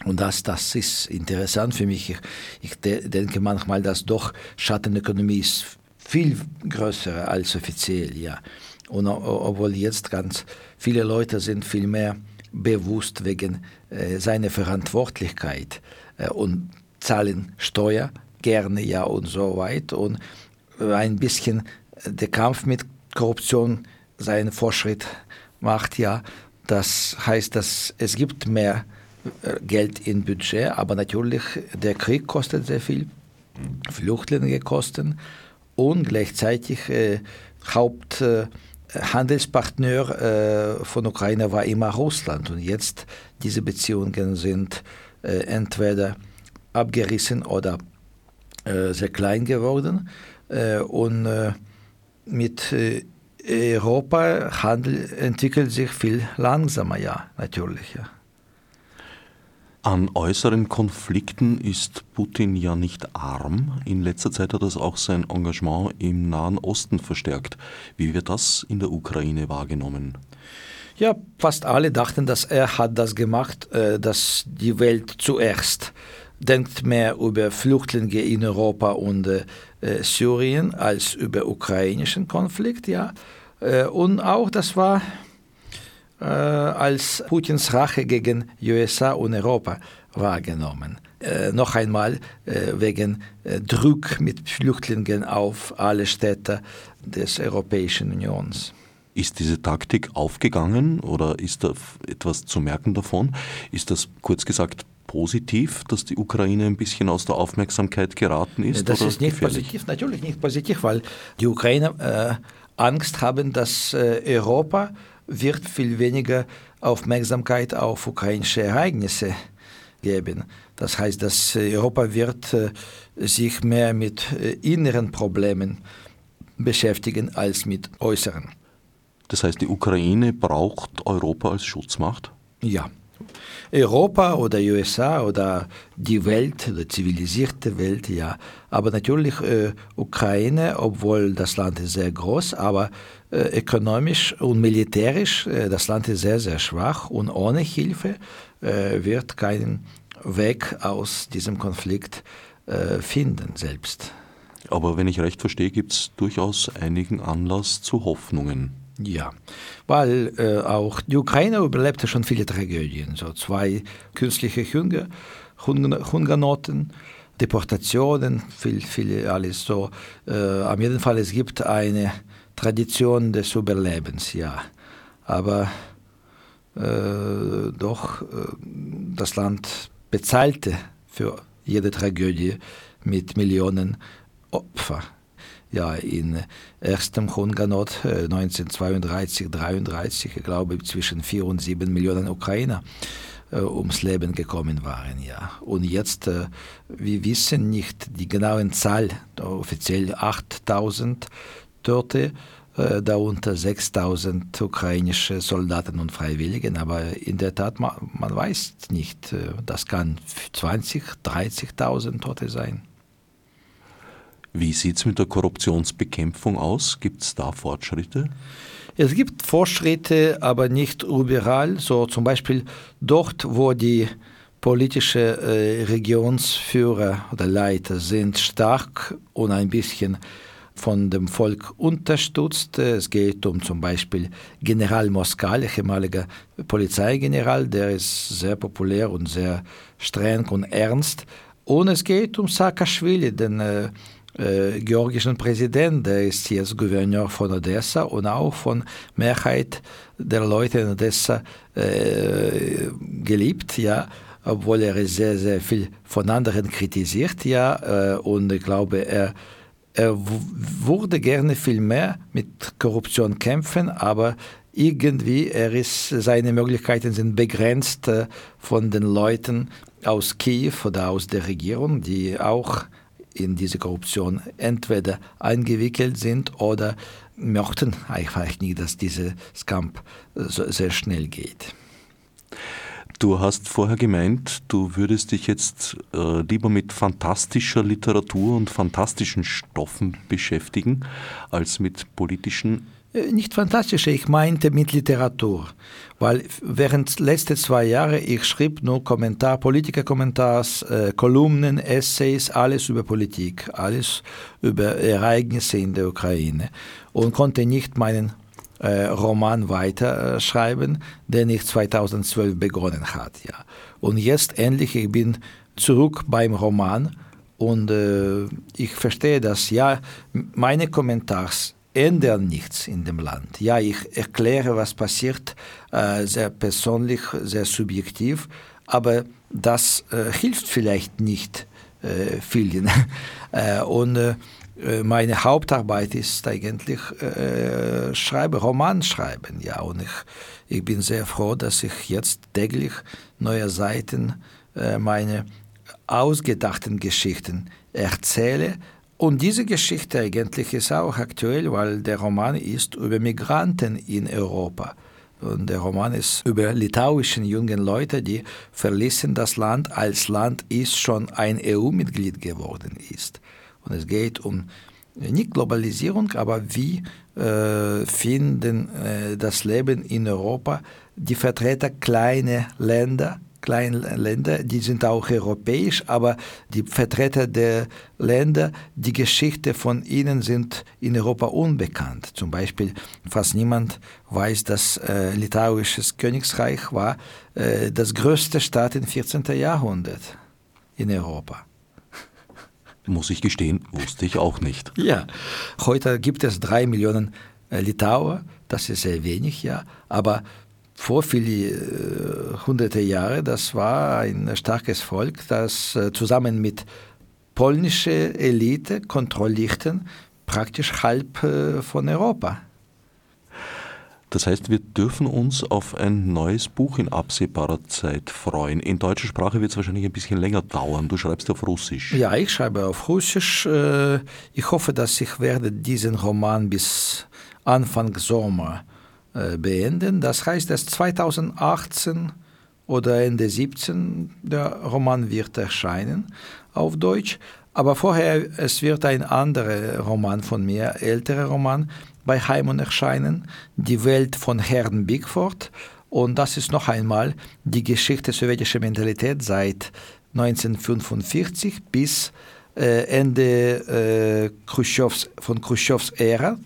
Speaker 2: Und das, das ist interessant für mich. Ich, ich de denke manchmal, dass doch Schattenökonomie ist viel größer als offiziell, ja. Und obwohl jetzt ganz viele Leute sind viel mehr bewusst wegen äh, seiner Verantwortlichkeit äh, und zahlen Steuer gerne ja und so weiter und ein bisschen der Kampf mit Korruption seinen Fortschritt macht ja. Das heißt, dass es gibt mehr äh, Geld im Budget, aber natürlich der Krieg kostet sehr viel, Flüchtlinge kosten und gleichzeitig äh, Haupt äh, Handelspartner äh, von Ukraine war immer Russland und jetzt diese Beziehungen sind äh, entweder abgerissen oder äh, sehr klein geworden äh, und äh, mit äh, Europa Handel entwickelt sich viel langsamer, ja, natürlich. Ja.
Speaker 1: An äußeren Konflikten ist Putin ja nicht arm. In letzter Zeit hat er auch sein Engagement im Nahen Osten verstärkt. Wie wird das in der Ukraine wahrgenommen?
Speaker 2: Ja, fast alle dachten, dass er hat das gemacht, äh, dass die Welt zuerst denkt mehr über Flüchtlinge in Europa und äh, Syrien als über ukrainischen Konflikt, ja. Äh, und auch das war äh, als Putins Rache gegen USA und Europa wahrgenommen. Äh, noch einmal äh, wegen äh, Druck mit Flüchtlingen auf alle Städte des Europäischen Unions.
Speaker 1: Ist diese Taktik aufgegangen oder ist da etwas zu merken davon? Ist das kurz gesagt positiv, dass die Ukraine ein bisschen aus der Aufmerksamkeit geraten ist?
Speaker 2: Das ist nicht gefährlich? positiv, natürlich nicht positiv, weil die Ukrainer äh, Angst haben, dass äh, Europa wird viel weniger Aufmerksamkeit auf ukrainische Ereignisse geben. Das heißt, dass Europa wird äh, sich mehr mit äh, inneren Problemen beschäftigen als mit äußeren.
Speaker 1: Das heißt, die Ukraine braucht Europa als Schutzmacht?
Speaker 2: Ja. Europa oder USA oder die Welt, die zivilisierte Welt, ja. Aber natürlich äh, Ukraine, obwohl das Land ist sehr groß, aber äh, ökonomisch und militärisch, äh, das Land ist sehr, sehr schwach und ohne Hilfe äh, wird kein Weg aus diesem Konflikt äh, finden selbst.
Speaker 1: Aber wenn ich recht verstehe, gibt es durchaus einigen Anlass zu Hoffnungen.
Speaker 2: Ja, weil äh, auch die Ukraine überlebte schon viele Tragödien, so zwei künstliche Hunger, Hungernoten, Deportationen, viel, viel alles so. Äh, am jeden Fall, es gibt eine Tradition des Überlebens, ja. Aber äh, doch, äh, das Land bezahlte für jede Tragödie mit Millionen Opfer. ja, in erstem Hungernot 1932, 33, ich glaube zwischen 4 und 7 Millionen Ukrainer äh, ums Leben gekommen waren. Ja. Und jetzt, äh, wir wissen nicht die genaue Zahl, offiziell 8000 Tote, äh, darunter 6000 ukrainische Soldaten und Freiwilligen, aber in der Tat, man, man weiß nicht, äh, das kann 20, 30.000 Tote sein.
Speaker 1: Wie sieht es mit der Korruptionsbekämpfung aus? Gibt es da Fortschritte?
Speaker 2: Es gibt Fortschritte, aber nicht überall. So zum Beispiel dort, wo die politische äh, Regionsführer oder Leiter sind stark und ein bisschen von dem Volk unterstützt. Es geht um zum Beispiel General Moskal, ehemaliger Polizeigeneral, der ist sehr populär und sehr streng und ernst. Und es geht um Saakashvili, den äh, äh, georgischen Präsident, der ist jetzt Gouverneur von Odessa und auch von Mehrheit der Leute in Odessa äh, geliebt, ja, obwohl er sehr, sehr viel von anderen kritisiert, ja, äh, und ich glaube, er, er würde gerne viel mehr mit Korruption kämpfen, aber irgendwie er ist, seine Möglichkeiten sind begrenzt äh, von den Leuten aus Kiew oder aus der Regierung, die auch in diese Korruption entweder eingewickelt sind oder möchten einfach nicht, dass dieser Kampf so sehr schnell geht.
Speaker 1: Du hast vorher gemeint, du würdest dich jetzt äh, lieber mit fantastischer Literatur und fantastischen Stoffen beschäftigen, als mit politischen
Speaker 2: äh, nicht fantastische, ich meinte mit Literatur. Weil während letzte zwei Jahre ich schrieb nur Kommentar, Politikerkommentars, äh, Kolumnen, Essays, alles über Politik, alles über Ereignisse in der Ukraine und konnte nicht meinen Roman weiterschreiben, den ich 2012 begonnen hat. Ja. Und jetzt endlich, ich bin zurück beim Roman und äh, ich verstehe dass ja, meine Kommentars ändern nichts in dem Land. Ja, ich erkläre, was passiert, äh, sehr persönlich, sehr subjektiv, aber das äh, hilft vielleicht nicht äh, vielen. Äh, und äh, meine Hauptarbeit ist eigentlich äh, schreiben, Roman schreiben. Ja, und ich, ich bin sehr froh, dass ich jetzt täglich neue Seiten äh, meine ausgedachten Geschichten erzähle und diese Geschichte eigentlich ist auch aktuell, weil der Roman ist über Migranten in Europa. Und der Roman ist über litauischen jungen Leute, die verließen das Land, als Land ist schon ein EU-Mitglied geworden ist. Und es geht um nicht Globalisierung, aber wie äh, finden äh, das Leben in Europa die Vertreter kleiner Länder, kleinen Länder, die sind auch europäisch, aber die Vertreter der Länder, die Geschichte von ihnen sind in Europa unbekannt. Zum Beispiel fast niemand weiß, dass äh, litauisches Königsreich war äh, das größte Staat im 14. Jahrhundert in Europa.
Speaker 1: Muss ich gestehen, wusste ich auch nicht.
Speaker 2: Ja, heute gibt es drei Millionen äh, Litauer, das ist sehr wenig, ja, aber vor viele äh, hunderte Jahre, das war ein starkes Volk, das äh, zusammen mit polnischer Elite kontrollierten praktisch halb äh, von Europa.
Speaker 1: Das heißt, wir dürfen uns auf ein neues Buch in absehbarer Zeit freuen. In deutscher Sprache wird es wahrscheinlich ein bisschen länger dauern. Du schreibst auf Russisch.
Speaker 2: Ja, ich schreibe auf Russisch. Ich hoffe, dass ich werde diesen Roman bis Anfang Sommer äh, beenden. Das heißt, dass 2018 oder Ende 17 der Roman wird erscheinen auf Deutsch. Aber vorher, es wird ein anderer Roman von mir, älterer Roman, bei Heimon erscheinen, Die Welt von Herrn Bigford. Und das ist noch einmal die Geschichte sowjetischer Mentalität seit 1945 bis äh, Ende äh, Khrushchevs, von Khrushchevs Ära,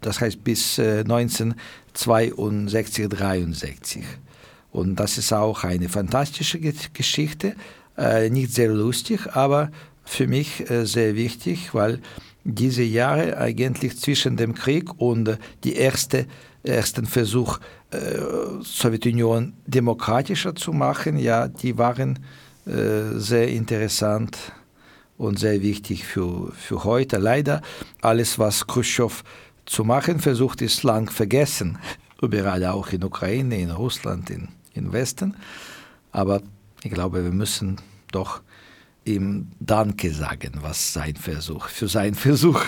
Speaker 2: das heißt bis äh, 1962, 63. Und das ist auch eine fantastische Geschichte, äh, nicht sehr lustig, aber für mich äh, sehr wichtig, weil diese Jahre eigentlich zwischen dem Krieg und äh, die erste, ersten Versuch, äh, Sowjetunion demokratischer zu machen, ja, die waren äh, sehr interessant und sehr wichtig für, für heute. Leider, alles, was Khrushchev zu machen versucht, ist lang vergessen. Überall, auch in Ukraine, in Russland, in, in Westen. Aber ich glaube, wir müssen doch ihm Danke sagen, was sein Versuch, für seinen Versuch.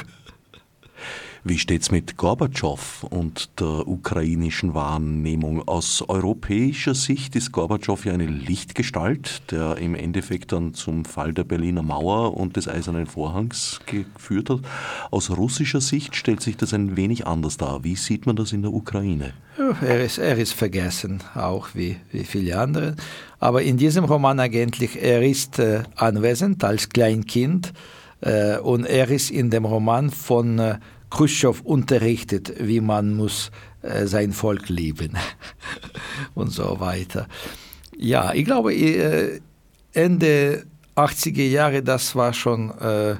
Speaker 1: Wie steht es mit Gorbatschow und der ukrainischen Wahrnehmung? Aus europäischer Sicht ist Gorbatschow ja eine Lichtgestalt, der im Endeffekt dann zum Fall der Berliner Mauer und des Eisernen Vorhangs geführt hat. Aus russischer Sicht stellt sich das ein wenig anders dar. Wie sieht man das in der Ukraine?
Speaker 2: Er ist, er ist vergessen, auch wie, wie viele andere. Aber in diesem Roman eigentlich, er ist äh, anwesend als Kleinkind äh, und er ist in dem Roman von äh, Khrushchev unterrichtet, wie man muss äh, sein Volk lieben und so weiter. Ja, ich glaube, äh, Ende 80er Jahre, das war schon äh, äh,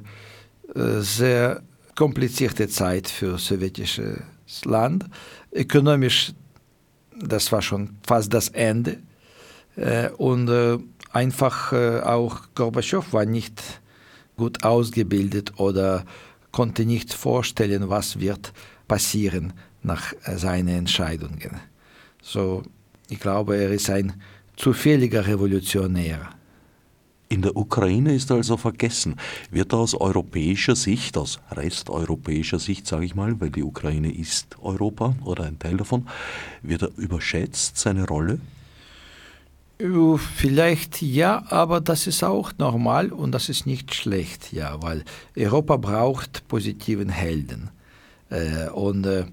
Speaker 2: sehr komplizierte Zeit für sowjetisches Land. Ökonomisch, das war schon fast das Ende. Äh, und äh, einfach auch Gorbatschow war nicht gut ausgebildet oder konnte nicht vorstellen, was wird passieren nach seinen Entscheidungen. So, ich glaube, er ist ein zufälliger Revolutionär.
Speaker 1: In der Ukraine ist also vergessen. Wird er aus europäischer Sicht, aus resteuropäischer Sicht, sage ich mal, weil die Ukraine ist Europa oder ein Teil davon, wird er überschätzt, seine Rolle?
Speaker 2: Vielleicht ja, aber das ist auch normal und das ist nicht schlecht, ja, weil Europa braucht positiven Helden. Äh, und äh,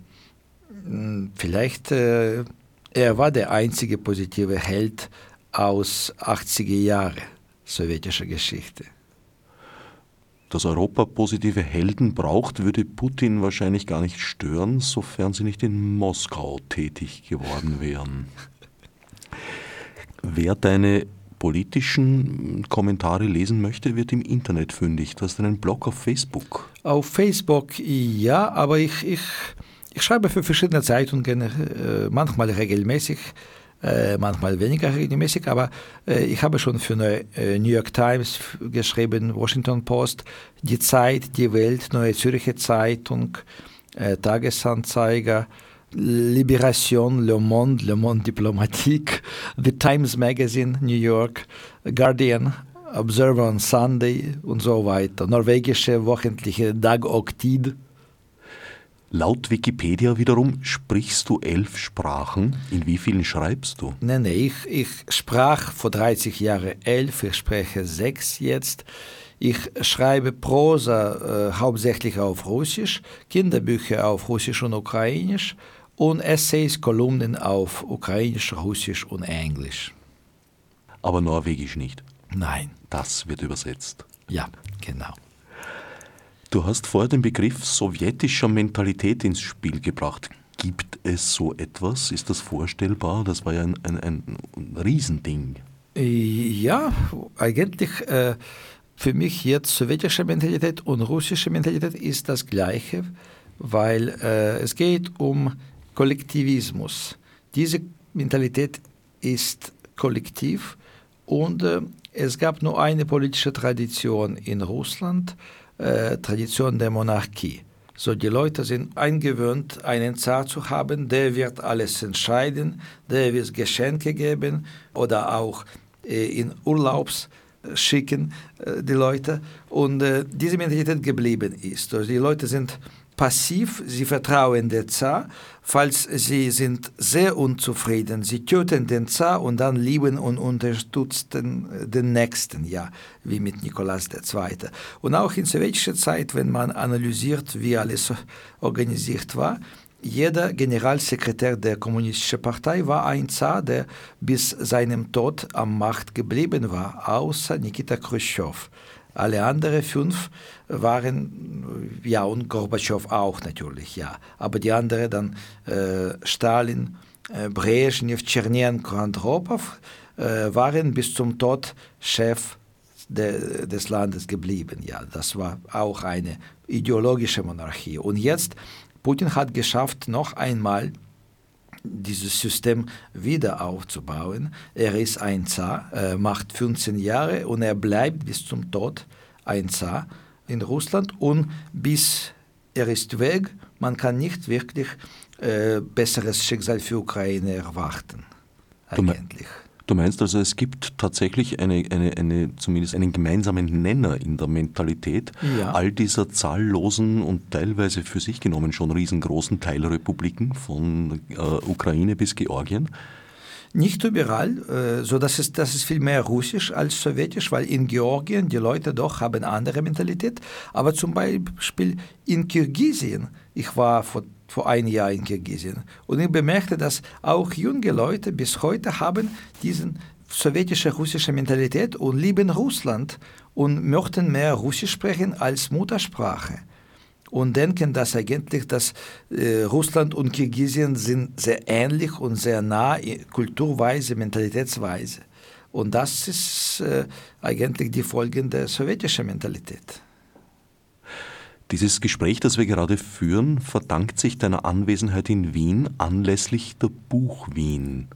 Speaker 2: vielleicht äh, er war der einzige positive Held aus 80er Jahren sowjetischer Geschichte.
Speaker 1: Dass Europa positive Helden braucht, würde Putin wahrscheinlich gar nicht stören, sofern sie nicht in Moskau tätig geworden wären. Wer deine politischen Kommentare lesen möchte, wird im Internet fündig. Du hast einen Blog auf Facebook.
Speaker 2: Auf Facebook ja, aber ich, ich, ich schreibe für verschiedene Zeitungen, äh, manchmal regelmäßig, äh, manchmal weniger regelmäßig, aber äh, ich habe schon für New York Times geschrieben, Washington Post, Die Zeit, Die Welt, Neue Zürcher Zeitung, Tagesanzeiger, Libération, Le Monde, Le Monde Diplomatique, The Times Magazine, New York, Guardian, Observer on Sunday und so weiter. Norwegische wöchentliche Dag Oktid.
Speaker 1: Laut Wikipedia wiederum sprichst du elf Sprachen. In wie vielen schreibst du?
Speaker 2: Nein, nein, ich, ich sprach vor 30 Jahren elf, ich spreche sechs jetzt. Ich schreibe Prosa äh, hauptsächlich auf Russisch, Kinderbücher auf Russisch und Ukrainisch und Essays, Kolumnen auf Ukrainisch, Russisch und Englisch.
Speaker 1: Aber Norwegisch nicht?
Speaker 2: Nein.
Speaker 1: Das wird übersetzt.
Speaker 2: Ja, genau.
Speaker 1: Du hast vorher den Begriff sowjetischer Mentalität ins Spiel gebracht. Gibt es so etwas? Ist das vorstellbar? Das war ja ein, ein, ein Riesending.
Speaker 2: Ja, eigentlich äh, für mich jetzt sowjetische Mentalität und russische Mentalität ist das gleiche, weil äh, es geht um Kollektivismus. Diese Mentalität ist kollektiv und äh, es gab nur eine politische Tradition in Russland, äh, Tradition der Monarchie. So, die Leute sind eingewöhnt, einen Zar zu haben, der wird alles entscheiden, der wird Geschenke geben oder auch äh, in Urlaubs schicken, äh, die Leute. Und äh, diese Mentalität geblieben ist. Also die Leute sind passiv, sie vertrauen der Zar. Falls sie sind sehr unzufrieden, sie töten den Zar und dann lieben und unterstützen den Nächsten, ja, wie mit Nikolaus II. Und auch in sowjetischer Zeit, wenn man analysiert, wie alles organisiert war, jeder Generalsekretär der Kommunistischen Partei war ein Zar, der bis seinem Tod am Macht geblieben war, außer Nikita Khrushchev. Alle anderen fünf waren, ja, und Gorbatschow auch natürlich, ja. Aber die anderen dann äh, Stalin, äh, Brezhnev, Tschernenko, Andropov äh, waren bis zum Tod Chef de, des Landes geblieben. Ja, das war auch eine ideologische Monarchie. Und jetzt, Putin hat geschafft, noch einmal dieses System wieder aufzubauen. Er ist ein Zar, äh, macht 15 Jahre und er bleibt bis zum Tod ein Zar in Russland und bis er ist weg, man kann nicht wirklich äh, besseres Schicksal für Ukraine erwarten.
Speaker 1: Eigentlich. Du meinst also, es gibt tatsächlich eine, eine, eine, zumindest einen gemeinsamen Nenner in der Mentalität ja. all dieser zahllosen und teilweise für sich genommen schon riesengroßen Teilrepubliken von äh, Ukraine bis Georgien?
Speaker 2: Nicht überall, äh, so dass es, das ist viel mehr russisch als sowjetisch, weil in Georgien die Leute doch haben andere Mentalität. Aber zum Beispiel in Kirgisien, ich war vor, vor einem Jahr in Kirgisien und ich bemerkte, dass auch junge Leute bis heute haben diesen sowjetische russische Mentalität und lieben Russland und möchten mehr Russisch sprechen als Muttersprache und denken, dass eigentlich dass, äh, Russland und Kirgisien sind sehr ähnlich und sehr nah kulturweise, mentalitätsweise. Und das ist äh, eigentlich die Folge der sowjetischen Mentalität.
Speaker 1: Dieses Gespräch, das wir gerade führen, verdankt sich deiner Anwesenheit in Wien anlässlich der Buch Wien.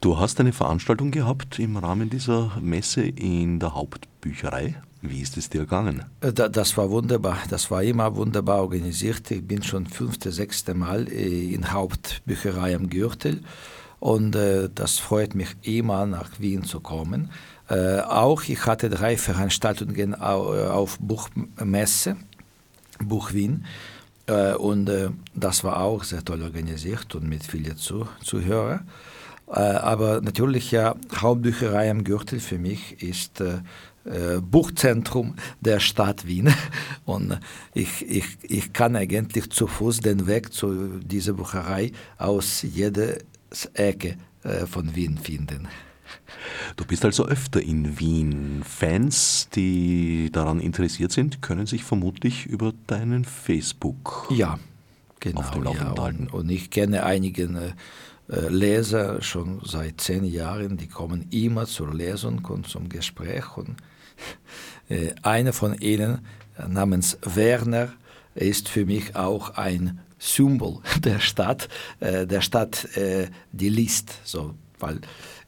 Speaker 1: Du hast eine Veranstaltung gehabt im Rahmen dieser Messe in der Hauptbücherei. Wie ist es dir gegangen?
Speaker 2: Äh, das war wunderbar. Das war immer wunderbar organisiert. Ich bin schon fünfte, sechste Mal äh, in Hauptbücherei am Gürtel und äh, das freut mich immer nach Wien zu kommen. auch ich hatte drei Veranstaltungen auf Buchmesse, Buch Wien. und das war auch sehr toll organisiert und mit vielen Zuhörern. Äh, aber natürlich ja, Hauptbücherei am Gürtel für mich ist äh, äh, Buchzentrum der Stadt Wien. Und ich, ich, ich kann eigentlich zu Fuß den Weg zu dieser Bucherei aus jeder Ecke äh, von Wien finden.
Speaker 1: Du bist also öfter in Wien. Fans, die daran interessiert sind, können sich vermutlich über deinen Facebook
Speaker 2: ja, genau, auf dem Laufenden ja, halten. Und, und ich kenne einige äh, äh, Leser schon seit zehn Jahren, die kommen immer zur Lesung und zum Gespräch. Und äh, einer von ihnen, namens Werner, ist für mich auch ein Symbol der Stadt, der Stadt, die liest, so, weil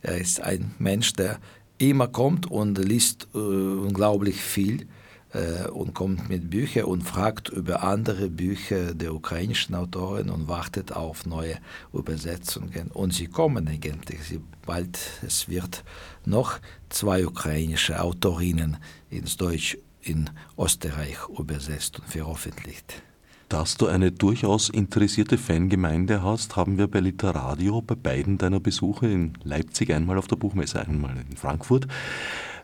Speaker 2: er ist ein Mensch, der immer kommt und liest unglaublich viel äh, und kommt mit Büchern und fragt über andere Bücher der ukrainischen Autoren und wartet auf neue Übersetzungen. Und sie kommen eigentlich. Sie, bald es wird noch zwei ukrainische Autorinnen ins Deutsch in Österreich übersetzt und veröffentlicht.
Speaker 1: Dass du eine durchaus interessierte Fangemeinde hast, haben wir bei Literadio bei beiden deiner Besuche in Leipzig einmal auf der Buchmesse, einmal in Frankfurt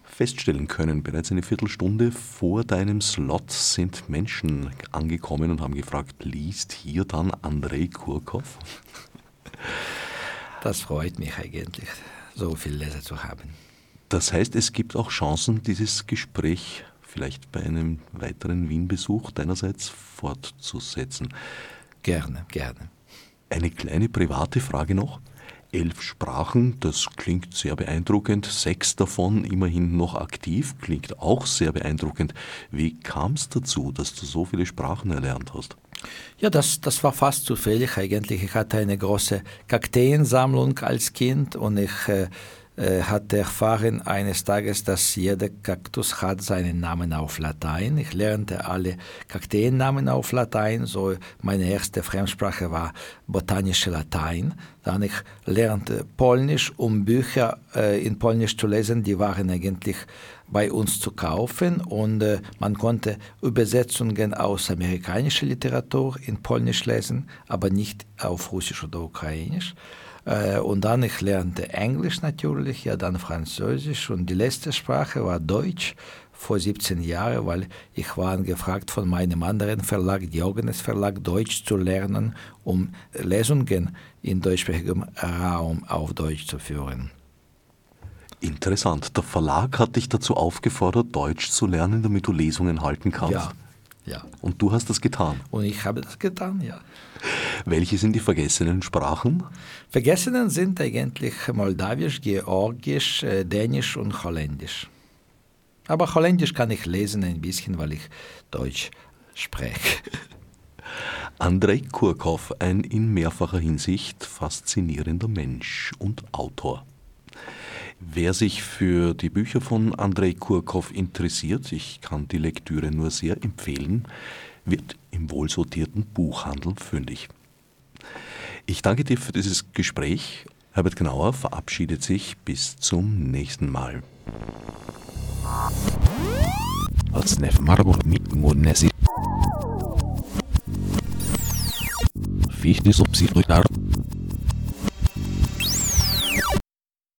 Speaker 1: feststellen können. Bereits eine Viertelstunde vor deinem Slot sind Menschen angekommen und haben gefragt, liest hier dann Andrei Kurkov?
Speaker 2: Das freut mich eigentlich, so viele Leser zu haben.
Speaker 1: Das heißt, es gibt auch Chancen, dieses Gespräch vielleicht bei einem weiteren Wien-Besuch deinerseits fortzusetzen.
Speaker 2: Gerne, gerne.
Speaker 1: Eine kleine private Frage noch elf Sprachen, das klingt sehr beeindruckend, sechs davon immerhin noch aktiv, klingt auch sehr beeindruckend. Wie kam es dazu, dass du so viele Sprachen erlernt hast?
Speaker 2: Ja, das, das war fast zufällig eigentlich. Ich hatte eine große Kakteensammlung als Kind und ich äh, äh, hatte erfahren eines Tages, dass jeder Kaktus hat seinen Namen auf Latein. Ich lernte alle Kakteennamen auf Latein. So meine erste Fremdsprache war botanische Latein. Dann ich lernte Polnisch, um Bücher äh, in Polnisch zu lesen. Die waren eigentlich bei uns zu kaufen und äh, man konnte Übersetzungen aus amerikanischer Literatur in Polnisch lesen, aber nicht auf Russisch oder Ukrainisch. Äh, und dann ich lernte Englisch natürlich, ja dann Französisch und die letzte Sprache war Deutsch vor 17 Jahren, weil ich war angefragt von meinem anderen Verlag, Diogenes Verlag, Deutsch zu lernen, um Lesungen in deutschsprachigem Raum auf Deutsch zu führen.
Speaker 1: Interessant. Der Verlag hat dich dazu aufgefordert, Deutsch zu lernen, damit du Lesungen halten kannst.
Speaker 2: Ja, ja.
Speaker 1: Und du hast das getan.
Speaker 2: Und ich habe das getan, ja.
Speaker 1: Welche sind die vergessenen Sprachen?
Speaker 2: Vergessenen sind eigentlich Moldawisch, Georgisch, äh, Dänisch und Holländisch. Aber Holländisch kann ich lesen ein bisschen, weil ich Deutsch spreche.
Speaker 1: Andrei Kurkov, ein in mehrfacher Hinsicht faszinierender Mensch und Autor. Wer sich für die Bücher von Andrei Kurkow interessiert, ich kann die Lektüre nur sehr empfehlen, wird im wohlsortierten Buchhandel fündig. Ich danke dir für dieses Gespräch. Herbert Gnauer verabschiedet sich bis zum nächsten Mal.